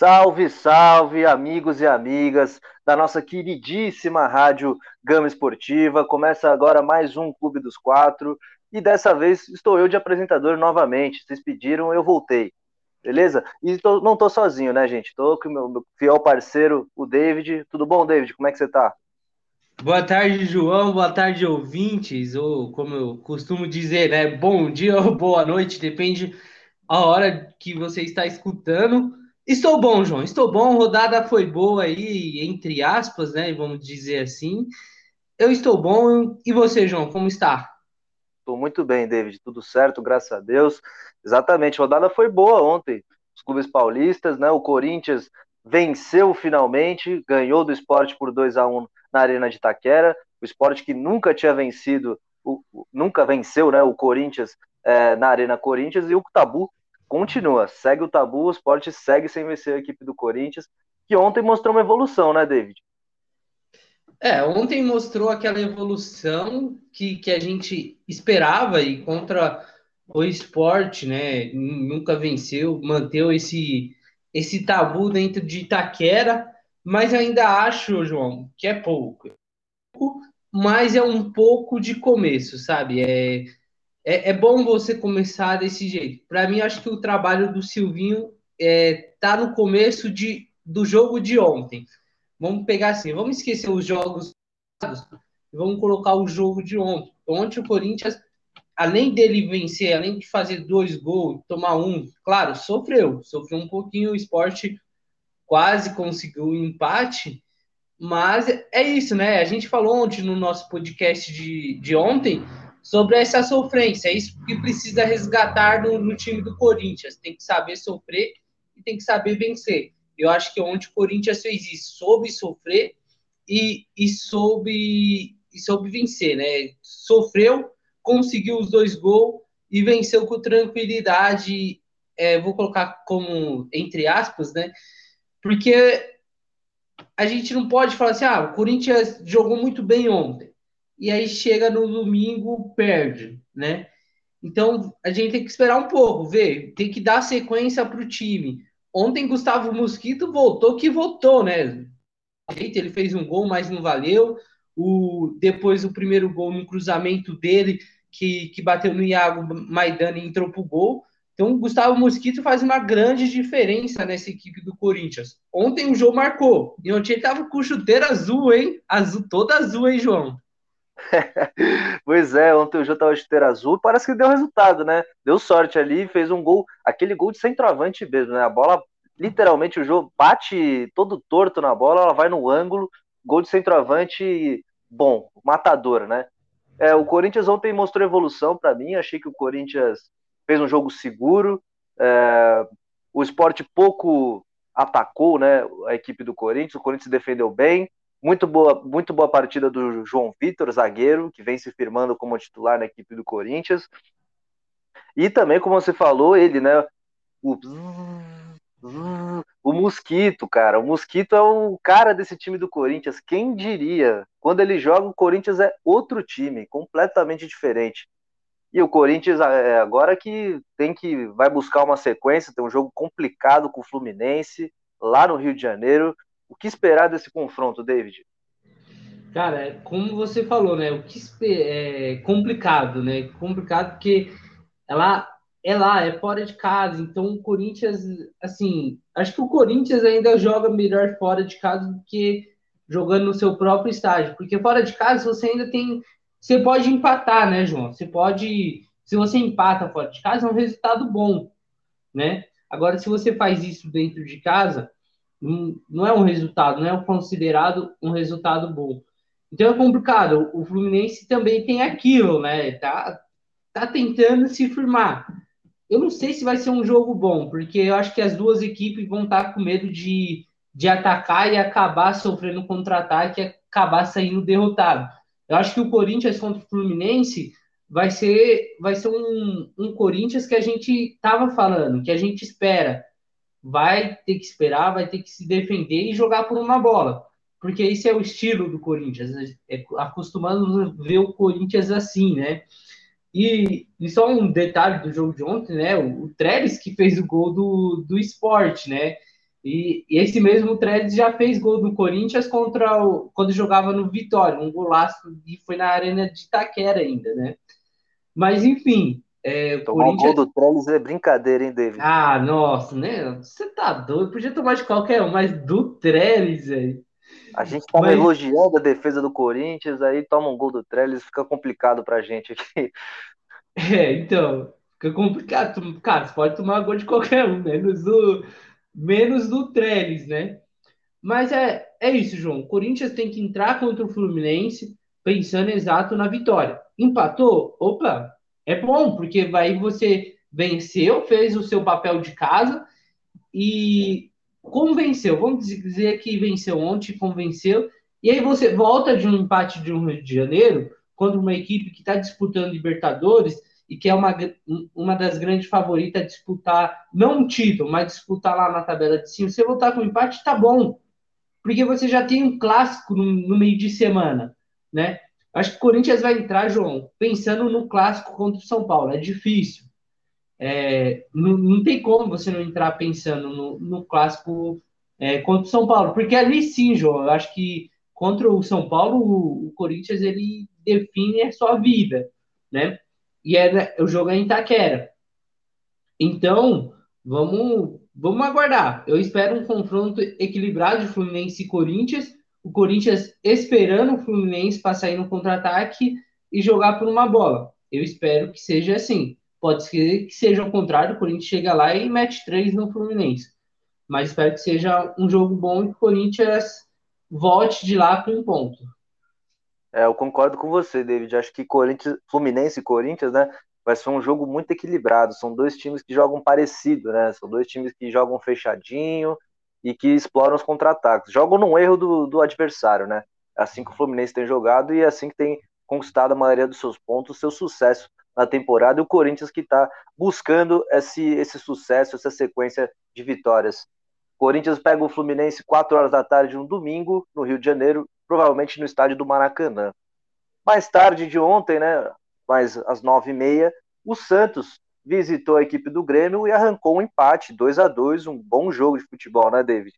Salve, salve, amigos e amigas da nossa queridíssima rádio Gama Esportiva. Começa agora mais um Clube dos Quatro e dessa vez estou eu de apresentador novamente. Vocês pediram, eu voltei. Beleza? E tô, não tô sozinho, né, gente? Tô com o meu, meu fiel parceiro, o David. Tudo bom, David? Como é que você tá? Boa tarde, João. Boa tarde, ouvintes. Ou como eu costumo dizer, né? Bom dia ou boa noite, depende a hora que você está escutando. Estou bom, João. Estou bom. Rodada foi boa aí, entre aspas, né? Vamos dizer assim. Eu estou bom. E você, João, como está? Estou muito bem, David. Tudo certo, graças a Deus. Exatamente. Rodada foi boa ontem. Os clubes paulistas, né? O Corinthians venceu finalmente, ganhou do esporte por 2 a 1 na Arena de Itaquera. O esporte que nunca tinha vencido, o, nunca venceu, né? O Corinthians é, na Arena Corinthians e o tabu continua, segue o tabu, o esporte segue sem vencer a equipe do Corinthians, que ontem mostrou uma evolução, né, David? É, ontem mostrou aquela evolução que, que a gente esperava e contra o esporte, né? Nunca venceu, manteve esse, esse tabu dentro de Itaquera, mas ainda acho, João, que é pouco. Mas é um pouco de começo, sabe? É, é, é bom você começar desse jeito. Para mim, acho que o trabalho do Silvinho é, tá no começo de, do jogo de ontem. Vamos pegar assim, vamos esquecer os jogos e vamos colocar o jogo de ontem. Ontem o Corinthians, além dele vencer, além de fazer dois gols, tomar um, claro, sofreu, sofreu um pouquinho, o esporte quase conseguiu um empate, mas é isso, né? A gente falou ontem no nosso podcast de, de ontem sobre essa sofrência. É isso que precisa resgatar no, no, time do Corinthians. Tem que saber sofrer e tem que saber vencer. Eu acho que ontem o Corinthians fez isso, soube sofrer e, e soube e soube vencer, né? Sofreu, conseguiu os dois gols e venceu com tranquilidade. É, vou colocar como entre aspas, né? Porque a gente não pode falar assim, ah, o Corinthians jogou muito bem ontem e aí chega no domingo, perde, né? Então a gente tem que esperar um pouco, ver, tem que dar sequência para o time. Ontem Gustavo Mosquito voltou que voltou, né? Ele fez um gol, mas não valeu. O, depois o primeiro gol no cruzamento dele, que, que bateu no Iago Maidana e entrou pro gol. Então, o Gustavo Mosquito faz uma grande diferença nessa equipe do Corinthians. Ontem o João marcou. E ontem ele tava com chuteira azul, hein? Azul, toda azul, hein, João? pois é, ontem o Jô tava de chuteira azul, parece que deu resultado, né? Deu sorte ali, fez um gol, aquele gol de centroavante mesmo, né? A bola, literalmente, o Jô bate todo torto na bola, ela vai no ângulo, gol de centroavante, bom, matador, né? É, o Corinthians ontem mostrou evolução para mim, achei que o Corinthians fez um jogo seguro, é, o esporte pouco atacou, né, a equipe do Corinthians, o Corinthians defendeu bem, muito boa, muito boa partida do João Vitor, zagueiro, que vem se firmando como titular na equipe do Corinthians. E também, como você falou, ele, né? O, o Mosquito, cara. O Mosquito é o cara desse time do Corinthians. Quem diria? Quando ele joga, o Corinthians é outro time, completamente diferente. E o Corinthians é, agora que tem que vai buscar uma sequência, tem um jogo complicado com o Fluminense lá no Rio de Janeiro. O que esperar desse confronto, David? Cara, é como você falou, né? O que é complicado, né? Complicado porque ela é lá, é fora de casa. Então o Corinthians, assim, acho que o Corinthians ainda joga melhor fora de casa do que jogando no seu próprio estádio, porque fora de casa você ainda tem, você pode empatar, né, João? Você pode, se você empata fora de casa é um resultado bom, né? Agora se você faz isso dentro de casa, não, é um resultado, não é considerado um resultado bom. Então é complicado. O Fluminense também tem aquilo, né? Tá, tá tentando se firmar. Eu não sei se vai ser um jogo bom, porque eu acho que as duas equipes vão estar com medo de, de atacar e acabar sofrendo contra-ataque e acabar saindo derrotado. Eu acho que o Corinthians contra o Fluminense vai ser, vai ser um, um Corinthians que a gente estava falando, que a gente espera vai ter que esperar, vai ter que se defender e jogar por uma bola. Porque esse é o estilo do Corinthians. Né? É, acostumamos a ver o Corinthians assim, né? E, e, só um detalhe do jogo de ontem, né? O, o Trellis que fez o gol do, do esporte, né? E, e esse mesmo Trellis já fez gol do Corinthians contra o, quando jogava no Vitória, um golaço e foi na arena de Itaquera ainda, né? Mas enfim, é, Tomar Corinthians... gol do Trellis é brincadeira, hein, David? Ah, nossa, né? Você tá doido. Podia tomar de qualquer um, mas do Trellis, velho. A gente tava mas... elogiando a defesa do Corinthians, aí toma um gol do Trellis, fica complicado pra gente aqui. É, então, fica complicado. Cara, você pode tomar gol de qualquer um, menos do, menos do Trellis, né? Mas é, é isso, João. O Corinthians tem que entrar contra o Fluminense pensando exato na vitória. Empatou? Opa, é bom, porque vai você venceu, fez o seu papel de casa e convenceu. Vamos dizer que venceu ontem, convenceu. E aí você volta de um empate de um Rio de Janeiro contra uma equipe que está disputando Libertadores e que é uma, uma das grandes favoritas a disputar, não um título, mas disputar lá na tabela de cima. Você voltar com empate, tá bom. Porque você já tem um clássico no, no meio de semana, né? Acho que o Corinthians vai entrar, João, pensando no clássico contra o São Paulo. É difícil. É, não, não, tem como você não entrar pensando no, no clássico é, contra o São Paulo. Porque ali sim, João, eu acho que contra o São Paulo, o, o Corinthians ele define a sua vida, né? E é, o jogo é em Itaquera. Então, vamos, vamos aguardar. Eu espero um confronto equilibrado de Fluminense e Corinthians o Corinthians esperando o Fluminense para sair no contra-ataque e jogar por uma bola. Eu espero que seja assim. Pode ser que seja o contrário, o Corinthians chega lá e mete três no Fluminense. Mas espero que seja um jogo bom e que o Corinthians volte de lá com um ponto. É, eu concordo com você, David. Acho que Corinthians, Fluminense e Corinthians, né, vai ser um jogo muito equilibrado. São dois times que jogam parecido, né? São dois times que jogam fechadinho, e que exploram os contra-ataques. Jogam num erro do, do adversário, né? Assim que o Fluminense tem jogado e assim que tem conquistado a maioria dos seus pontos, seu sucesso na temporada, e o Corinthians que está buscando esse, esse sucesso, essa sequência de vitórias. O Corinthians pega o Fluminense 4 horas da tarde um domingo, no Rio de Janeiro, provavelmente no estádio do Maracanã. Mais tarde de ontem, né, mais às 9h30, o Santos visitou a equipe do Grêmio e arrancou um empate, 2 a 2 um bom jogo de futebol, né, David?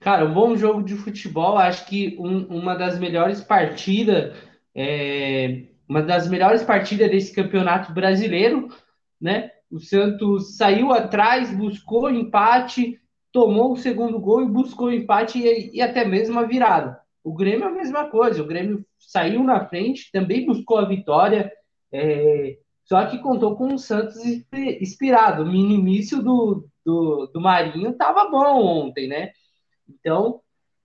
Cara, um bom jogo de futebol, acho que um, uma das melhores partidas, é, uma das melhores partidas desse campeonato brasileiro, né? O Santos saiu atrás, buscou empate, tomou o segundo gol e buscou empate e, e até mesmo a virada. O Grêmio é a mesma coisa, o Grêmio saiu na frente, também buscou a vitória, é, só que contou com o Santos inspirado. O minimício do, do, do Marinho estava bom ontem, né? Então,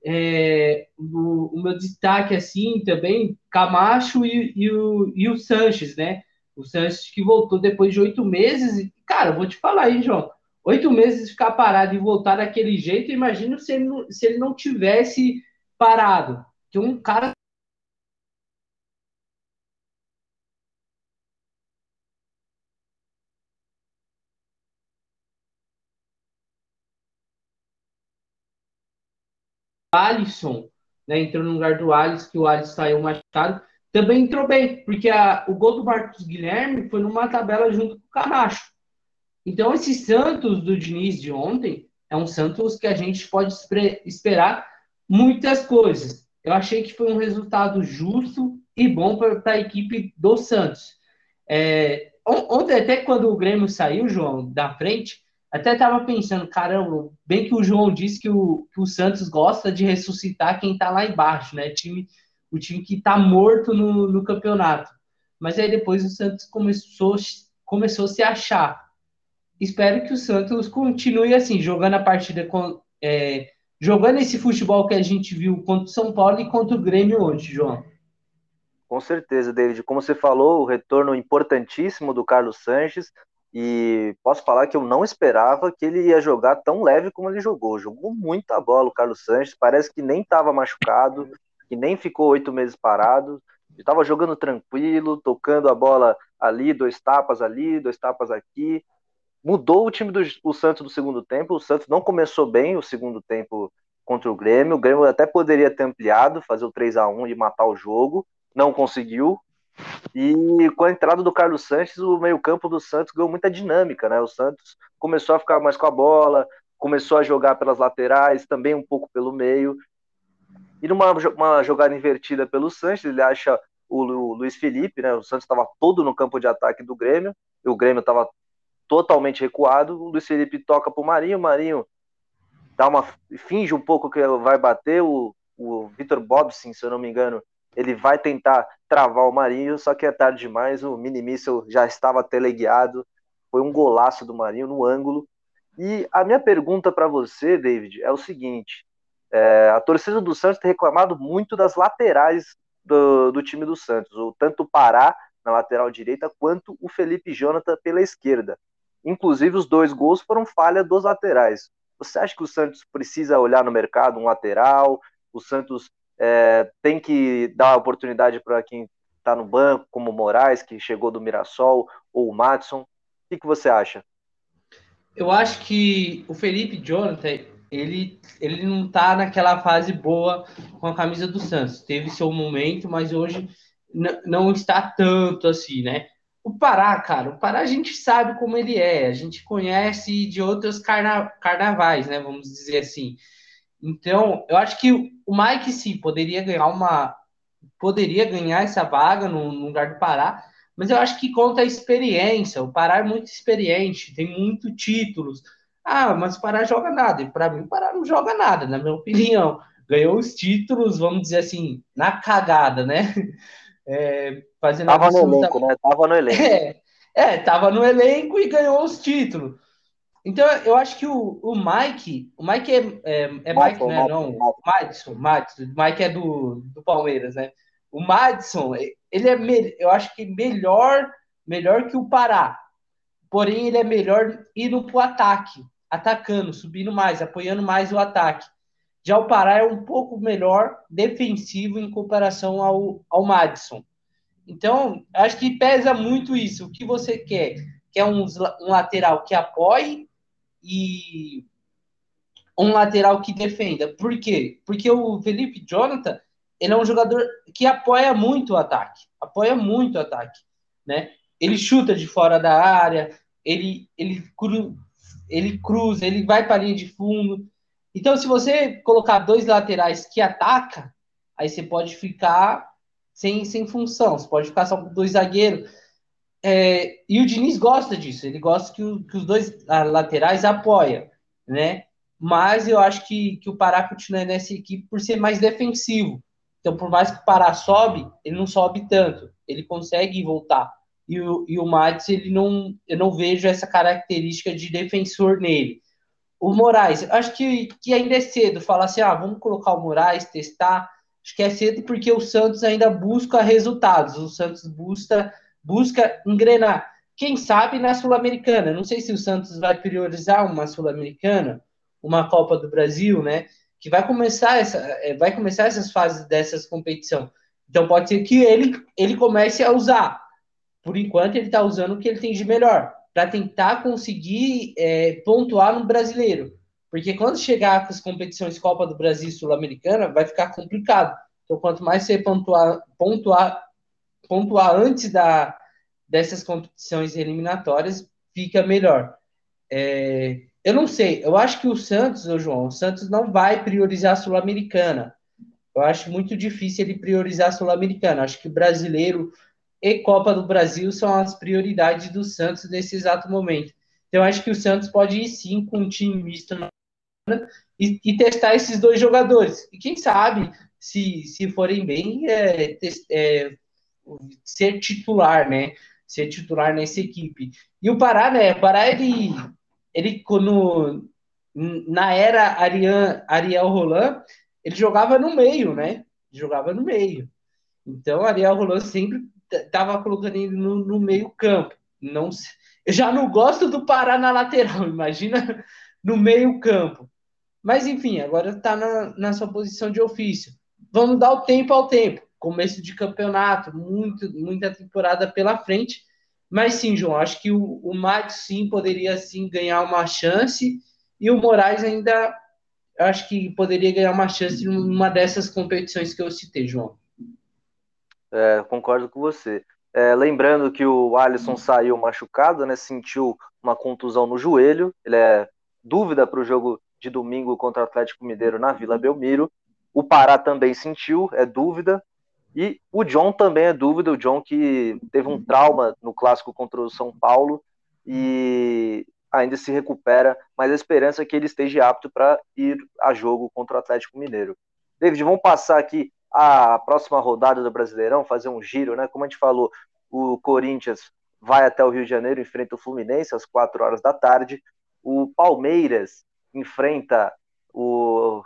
é, o, o, meu destaque assim também, Camacho e, e, o, e o Sanches, né? O Sanches que voltou depois de oito meses. E, cara, vou te falar aí, João. Oito meses ficar parado e voltar daquele jeito, imagino se ele não, se ele não tivesse parado. Que um cara Alisson, né, entrou no lugar do Alisson, que o Alisson saiu machucado, também entrou bem, porque a, o gol do Marcos Guilherme foi numa tabela junto com o Camacho. Então, esse Santos do Diniz de ontem é um Santos que a gente pode esperar muitas coisas. Eu achei que foi um resultado justo e bom para a equipe do Santos. É, ontem, até quando o Grêmio saiu, João, da frente, até tava pensando, caramba, bem que o João disse que o, que o Santos gosta de ressuscitar quem tá lá embaixo, né? Time, o time que tá morto no, no campeonato. Mas aí depois o Santos começou, começou a se achar. Espero que o Santos continue assim, jogando a partida com. É, jogando esse futebol que a gente viu contra o São Paulo e contra o Grêmio hoje, João. Com certeza, David. Como você falou, o retorno importantíssimo do Carlos Sanches. E posso falar que eu não esperava que ele ia jogar tão leve como ele jogou. Jogou muita bola o Carlos Sanches, parece que nem estava machucado, que nem ficou oito meses parado. Estava jogando tranquilo, tocando a bola ali, dois tapas ali, dois tapas aqui. Mudou o time do Santos do segundo tempo. O Santos não começou bem o segundo tempo contra o Grêmio. O Grêmio até poderia ter ampliado, fazer o 3 a 1 e matar o jogo. Não conseguiu. E com a entrada do Carlos Sanches, o meio-campo do Santos ganhou muita dinâmica, né? O Santos começou a ficar mais com a bola, começou a jogar pelas laterais, também um pouco pelo meio. E numa uma jogada invertida pelo Sanches, ele acha o, o Luiz Felipe, né? O Santos estava todo no campo de ataque do Grêmio, e o Grêmio estava totalmente recuado. O Luiz Felipe toca para o Marinho, o Marinho dá uma finge um pouco que vai bater o, o Vitor Bobson, se eu não me engano, ele vai tentar travar o Marinho, só que é tarde demais, o mini míssil já estava teleguiado, foi um golaço do Marinho no ângulo. E a minha pergunta para você, David, é o seguinte: é, a torcida do Santos tem reclamado muito das laterais do, do time do Santos, o tanto Pará na lateral direita quanto o Felipe Jonathan pela esquerda. Inclusive, os dois gols foram falha dos laterais. Você acha que o Santos precisa olhar no mercado um lateral? O Santos é, tem que dar oportunidade para quem está no banco, como o Moraes, que chegou do Mirassol, ou o Matson? O que, você acha? Eu acho que o Felipe Jonathan, ele, ele não está naquela fase boa com a camisa do Santos. Teve seu momento, mas hoje não está tanto assim, né? O Pará, cara, o Pará a gente sabe como ele é, a gente conhece de outros carna carnavais, né? Vamos dizer assim. Então, eu acho que o Mike sim poderia ganhar uma. Poderia ganhar essa vaga no, no lugar do Pará, mas eu acho que conta a experiência. O Pará é muito experiente, tem muitos títulos. Ah, mas o Pará joga nada. E para mim, o Pará não joga nada, na minha opinião. Ganhou os títulos, vamos dizer assim, na cagada, né? É, fazendo tava no elenco, né? Tava no elenco. É, é, tava no elenco e ganhou os títulos. Então, eu acho que o, o Mike, o Mike é, é, é Mike, né? Não, Madison, Madison, Mike é do, do Palmeiras, né? O Madison, ele é, eu acho que melhor, melhor que o Pará. Porém, ele é melhor indo pro ataque, atacando, subindo mais, apoiando mais o ataque. Já o Pará é um pouco melhor defensivo em comparação ao, ao Madison. Então, acho que pesa muito isso. O que você quer? Quer um, um lateral que apoie e um lateral que defenda. Por quê? Porque o Felipe Jonathan, ele é um jogador que apoia muito o ataque. Apoia muito o ataque, né? Ele chuta de fora da área, ele, ele, cru, ele cruza, ele vai para a linha de fundo. Então, se você colocar dois laterais que ataca, aí você pode ficar sem, sem função, você pode ficar só com dois zagueiros. É, e o Diniz gosta disso, ele gosta que, o, que os dois laterais apoiam, né? Mas eu acho que, que o Pará continua nessa equipe por ser mais defensivo. Então, por mais que o Pará sobe, ele não sobe tanto, ele consegue voltar. E o, e o Matos, ele não, eu não vejo essa característica de defensor nele. O Moraes, acho que, que ainda é cedo falar assim, ah, vamos colocar o Moraes, testar. Acho que é cedo porque o Santos ainda busca resultados. O Santos busca, busca engrenar. Quem sabe na Sul-Americana. Não sei se o Santos vai priorizar uma Sul-Americana, uma Copa do Brasil, né? Que vai começar essa, é, vai começar essas fases dessas competição. Então pode ser que ele, ele comece a usar. Por enquanto ele está usando o que ele tem de melhor para tentar conseguir é, pontuar no brasileiro. Porque quando chegar com as competições Copa do Brasil Sul-Americana, vai ficar complicado. Então, quanto mais você pontuar, pontuar, pontuar antes da, dessas competições eliminatórias, fica melhor. É, eu não sei, eu acho que o Santos, ô João, o Santos não vai priorizar a Sul-Americana. Eu acho muito difícil ele priorizar a Sul-Americana. Acho que brasileiro e Copa do Brasil são as prioridades do Santos nesse exato momento. Então, acho que o Santos pode ir sim com um time misto e, e, testar esses dois jogadores. E quem sabe, se, se forem bem, é, é, ser titular, né? Ser titular nessa equipe. E o Pará, né? O Pará, ele, ele quando, na era Ariel, Ariel Roland, ele jogava no meio, né? Jogava no meio. Então, Ariel Roland sempre tava colocando ele no, no meio campo. Não, eu já não gosto do Pará na lateral, imagina no meio campo. Mas enfim, agora está na, na sua posição de ofício. Vamos dar o tempo ao tempo. Começo de campeonato, muito, muita temporada pela frente. Mas sim, João, acho que o, o Matos sim poderia sim ganhar uma chance e o Moraes ainda acho que poderia ganhar uma chance numa dessas competições que eu citei, João. É, concordo com você. É, lembrando que o Alisson saiu machucado, né? Sentiu uma contusão no joelho. Ele é dúvida para o jogo de domingo contra o Atlético Mineiro na Vila Belmiro. O Pará também sentiu, é dúvida. E o John também é dúvida. O John que teve um trauma no clássico contra o São Paulo e ainda se recupera, mas a esperança é que ele esteja apto para ir a jogo contra o Atlético Mineiro. David, vamos passar aqui a próxima rodada do Brasileirão, fazer um giro, né? Como a gente falou, o Corinthians vai até o Rio de Janeiro, enfrenta o Fluminense às 4 horas da tarde. O Palmeiras enfrenta o,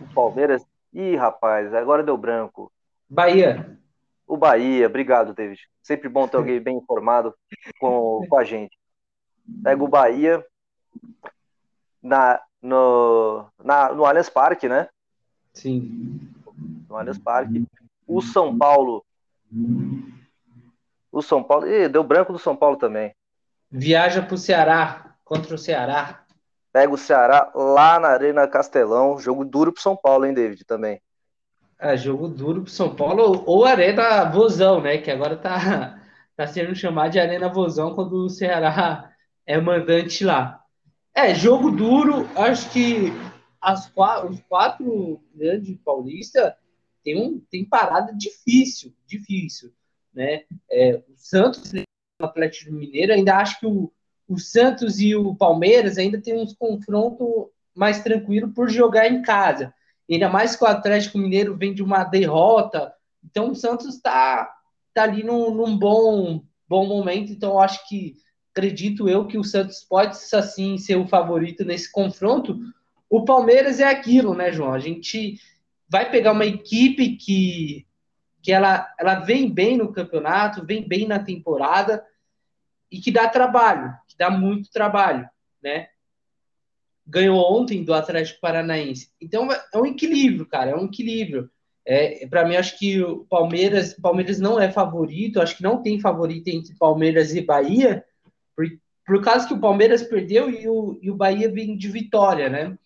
o Palmeiras. Ih, rapaz, agora deu branco. Bahia. O Bahia, obrigado, David. Sempre bom ter alguém bem informado com, com a gente. Pega o Bahia na, no, na, no Allianz Parque, né? Sim. No Allianz Parque. O São Paulo. O São Paulo. Ih, deu branco do São Paulo também. Viaja para o Ceará, contra o Ceará. Pega o Ceará lá na Arena Castelão. Jogo duro pro São Paulo, hein, David, também. É, jogo duro pro São Paulo ou Arena Vozão, né? Que agora tá, tá sendo chamado de Arena Vozão quando o Ceará é mandante lá. É, jogo duro, acho que as, os quatro grandes paulistas tem, um, tem parada difícil, difícil, né? É, o Santos, o Atlético Mineiro, ainda acho que o, o Santos e o Palmeiras ainda tem uns confrontos mais tranquilo por jogar em casa. Ainda mais que o Atlético Mineiro vem de uma derrota. Então o Santos está tá ali num, num, bom, bom momento. Então acho que acredito eu que o Santos pode assim ser o favorito nesse confronto. O Palmeiras é aquilo, né, João? A gente vai pegar uma equipe que, que ela, ela vem bem no campeonato, vem bem na temporada e que dá trabalho, que dá muito trabalho, né? Ganhou ontem do Atlético Paranaense. Então é um equilíbrio, cara, é um equilíbrio. É, para mim, acho que o Palmeiras, Palmeiras não é favorito, acho que não tem favorito entre Palmeiras e Bahia, por, por causa que o Palmeiras perdeu e o, e o Bahia vem de vitória, né?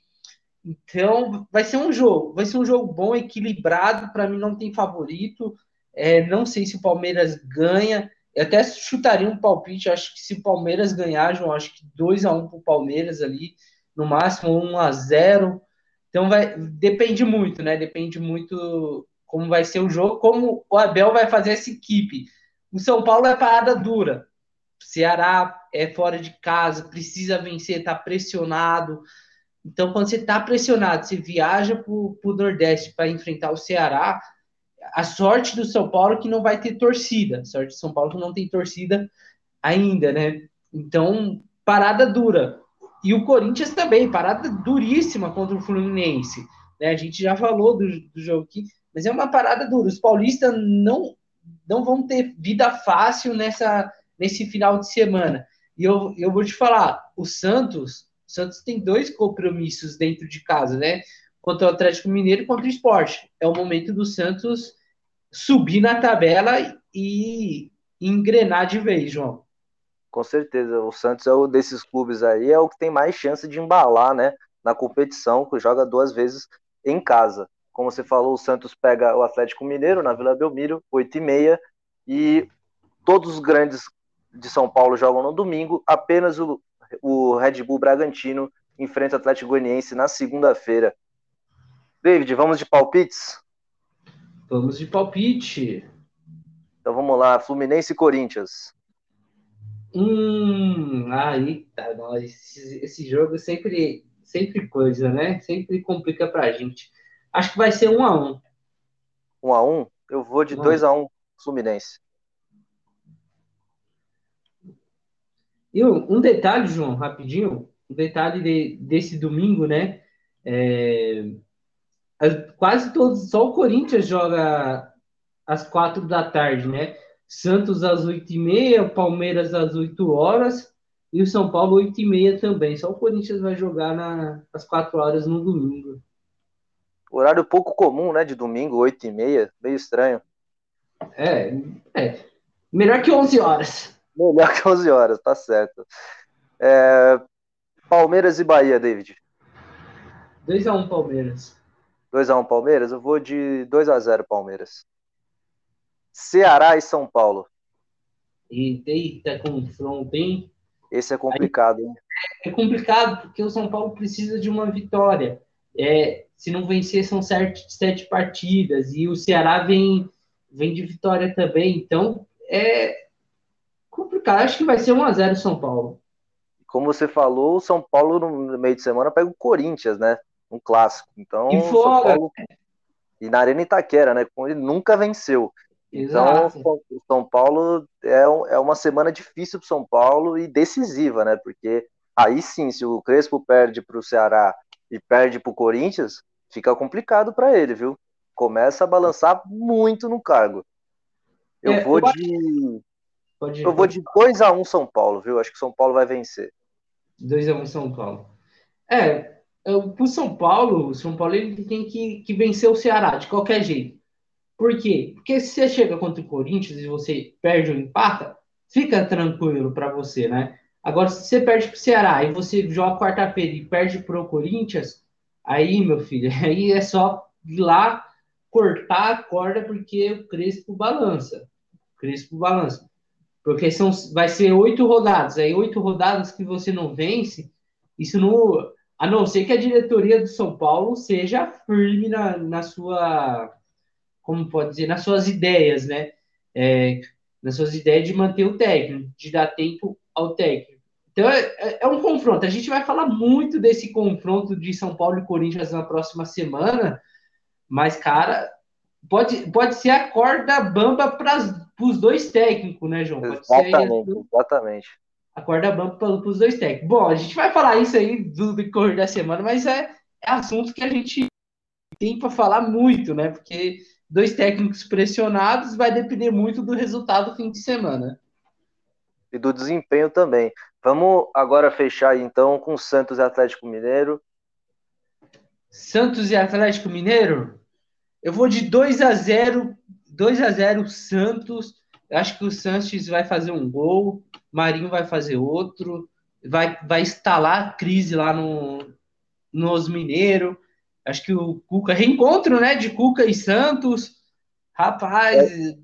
Então vai ser um jogo, vai ser um jogo bom, equilibrado. Para mim, não tem favorito. É, não sei se o Palmeiras ganha. Eu até chutaria um palpite. Acho que se o Palmeiras ganhar, João, acho que 2 a 1 um para o Palmeiras ali no máximo 1 a 0. Então vai depende muito, né? Depende muito como vai ser o jogo, como o Abel vai fazer essa equipe. O São Paulo é parada dura. Ceará é fora de casa, precisa vencer, tá pressionado. Então, quando você está pressionado, você viaja para o Nordeste para enfrentar o Ceará, a sorte do São Paulo é que não vai ter torcida. A sorte do São Paulo é que não tem torcida ainda, né? Então, parada dura. E o Corinthians também, parada duríssima contra o Fluminense. Né? A gente já falou do, do jogo aqui, mas é uma parada dura. Os paulistas não, não vão ter vida fácil nessa, nesse final de semana. E eu, eu vou te falar, o Santos, o Santos tem dois compromissos dentro de casa, né? Contra o Atlético Mineiro e contra o Esporte. É o momento do Santos subir na tabela e engrenar de vez, João. Com certeza, o Santos é um desses clubes aí, é o que tem mais chance de embalar, né, na competição, que joga duas vezes em casa. Como você falou, o Santos pega o Atlético Mineiro na Vila Belmiro, 8 e meia, e todos os grandes de São Paulo jogam no domingo, apenas o, o Red Bull Bragantino enfrenta o Atlético Goianiense na segunda-feira. David, vamos de palpites? Vamos de palpite. Então vamos lá, Fluminense e Corinthians. Hum, aí tá, nós, esse, esse jogo sempre, sempre coisa, né? Sempre complica pra gente. Acho que vai ser um a um. Um a um? Eu vou de 2 a 1 um, Fluminense. E um detalhe, João, rapidinho, um detalhe de, desse domingo, né? É, quase todos, só o Corinthians joga às quatro da tarde, né? Santos às 8h30, Palmeiras às 8 horas e o São Paulo 8h30 também. Só o Corinthians vai jogar na, às 4 horas no domingo. Horário pouco comum, né? De domingo, 8h30, meio estranho. É, é. Melhor que 11 horas. Melhor que 11 horas, tá certo. É, Palmeiras e Bahia, David. 2x1 Palmeiras. 2x1 Palmeiras? Eu vou de 2x0 Palmeiras. Ceará e São Paulo. Eita, confronto, hein? Esse é complicado, hein? é complicado porque o São Paulo precisa de uma vitória. É, se não vencer, são sete, sete partidas, e o Ceará vem, vem de vitória também. Então, é complicado. Acho que vai ser 1x0 São Paulo. Como você falou, o São Paulo no meio de semana pega o Corinthians, né? Um clássico. Então, e fora. Paulo... E na Arena Itaquera, né? Ele nunca venceu. Então, o São Paulo é, é uma semana difícil para São Paulo e decisiva, né? Porque aí sim, se o Crespo perde para o Ceará e perde para o Corinthians, fica complicado para ele, viu? Começa a balançar muito no cargo. Eu é, vou eu de. Pode, eu vou de 2x1 um São Paulo, viu? Acho que São Paulo vai vencer. 2x1 um São Paulo. É, o São Paulo, o São Paulo ele tem que, que vencer o Ceará de qualquer jeito. Por quê? Porque se você chega contra o Corinthians e você perde ou empata, fica tranquilo para você, né? Agora, se você perde para o Ceará e você joga quarta-feira e perde para o Corinthians, aí, meu filho, aí é só ir lá cortar a corda porque o Crespo balança. O Crespo balança. Porque são, vai ser oito rodadas. Aí, oito rodadas que você não vence, isso não. A não ser que a diretoria do São Paulo seja firme na, na sua como pode dizer, nas suas ideias, né? É, nas suas ideias de manter o técnico, de dar tempo ao técnico. Então é, é, é, um confronto. A gente vai falar muito desse confronto de São Paulo e Corinthians na próxima semana, mas, cara, pode, pode ser a corda bamba para os dois técnicos, né, João? Pode exatamente, ser exatamente. A corda bamba para os dois técnicos. Bom, a gente vai falar isso aí do decorrer da semana, mas é, é assunto que a gente tem para falar muito, né? Porque dois técnicos pressionados, vai depender muito do resultado do fim de semana. E do desempenho também. Vamos agora fechar então com Santos e Atlético Mineiro. Santos e Atlético Mineiro? Eu vou de 2 a 0 2 a 0 Santos. Eu acho que o Santos vai fazer um gol, Marinho vai fazer outro, vai, vai instalar a crise lá no, nos Mineiros. Acho que o Cuca, reencontro, né, de Cuca e Santos. Rapaz. É.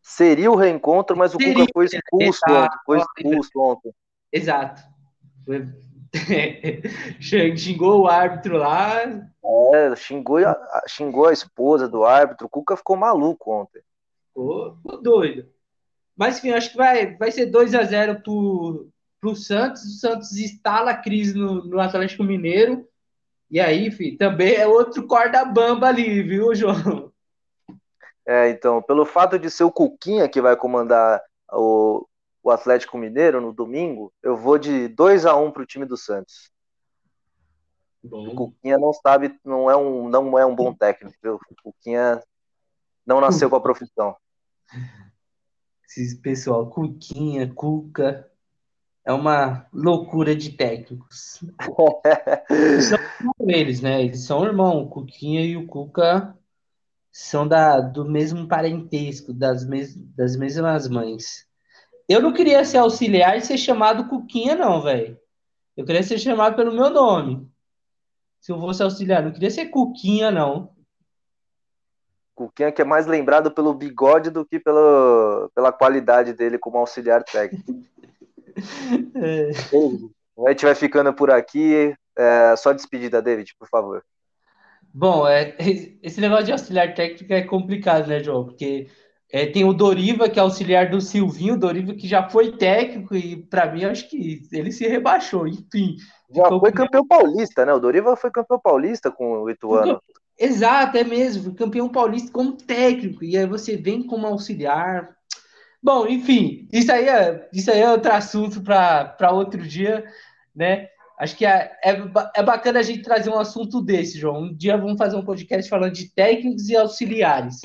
Seria o reencontro, mas o Seria, Cuca foi expulso ontem. Foi expulso ontem. Exato. xingou o árbitro lá. É, xingou a, xingou a esposa do árbitro. O Cuca ficou maluco ontem. Ficou, ficou doido. Mas enfim, acho que vai, vai ser 2 a 0 pro, pro Santos. O Santos instala a crise no, no Atlético Mineiro. E aí, filho, também é outro corda bamba ali, viu, João? É, então, pelo fato de ser o Cuquinha que vai comandar o, o Atlético Mineiro no domingo, eu vou de 2 a 1 um para o time do Santos. Bom. O Cuquinha não sabe, não é um, não é um bom técnico, viu? O Cuquinha não nasceu com a profissão. Esse pessoal, Cuquinha, Cuca, é uma loucura de técnicos. são eles, né? Eles são irmão. O Cuquinha e o Cuca são da, do mesmo parentesco, das, mes, das mesmas mães. Eu não queria ser auxiliar e ser chamado Cuquinha, não, velho. Eu queria ser chamado pelo meu nome. Se eu fosse auxiliar, não queria ser Cuquinha, não. Cuquinha que é mais lembrado pelo bigode do que pela, pela qualidade dele como auxiliar técnico. A gente vai ficando por aqui. É, só despedida, David, por favor. Bom, é, esse negócio de auxiliar técnico é complicado, né, João? Porque é, tem o Doriva, que é auxiliar do Silvinho, o Doriva que já foi técnico, e para mim acho que ele se rebaixou, enfim. Já foi campeão paulista, né? O Doriva foi campeão paulista com o Ituano. Exato, é mesmo, foi campeão paulista como técnico, e aí você vem como auxiliar. Bom, enfim, isso aí é, isso aí é outro assunto para outro dia, né? Acho que é, é, é, bacana a gente trazer um assunto desse, João. Um dia vamos fazer um podcast falando de técnicos e auxiliares.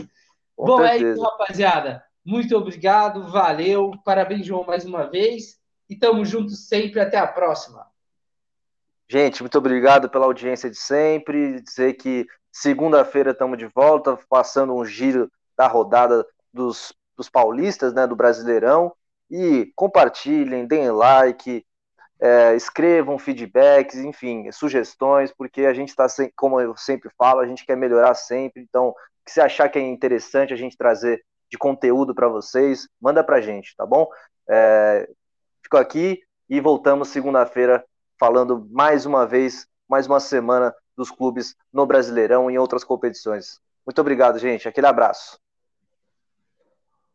Com Bom, certeza. é isso, rapaziada. Muito obrigado, valeu. Parabéns, João, mais uma vez. E tamo juntos sempre. Até a próxima. Gente, muito obrigado pela audiência de sempre. Dizer que segunda-feira estamos de volta, passando um giro da rodada dos dos paulistas, né, do Brasileirão. E compartilhem, deem like, é, escrevam feedbacks, enfim, sugestões, porque a gente está, como eu sempre falo, a gente quer melhorar sempre. Então, se achar que é interessante a gente trazer de conteúdo para vocês, manda para a gente, tá bom? É, fico aqui e voltamos segunda-feira falando mais uma vez, mais uma semana dos clubes no Brasileirão e em outras competições. Muito obrigado, gente. Aquele abraço.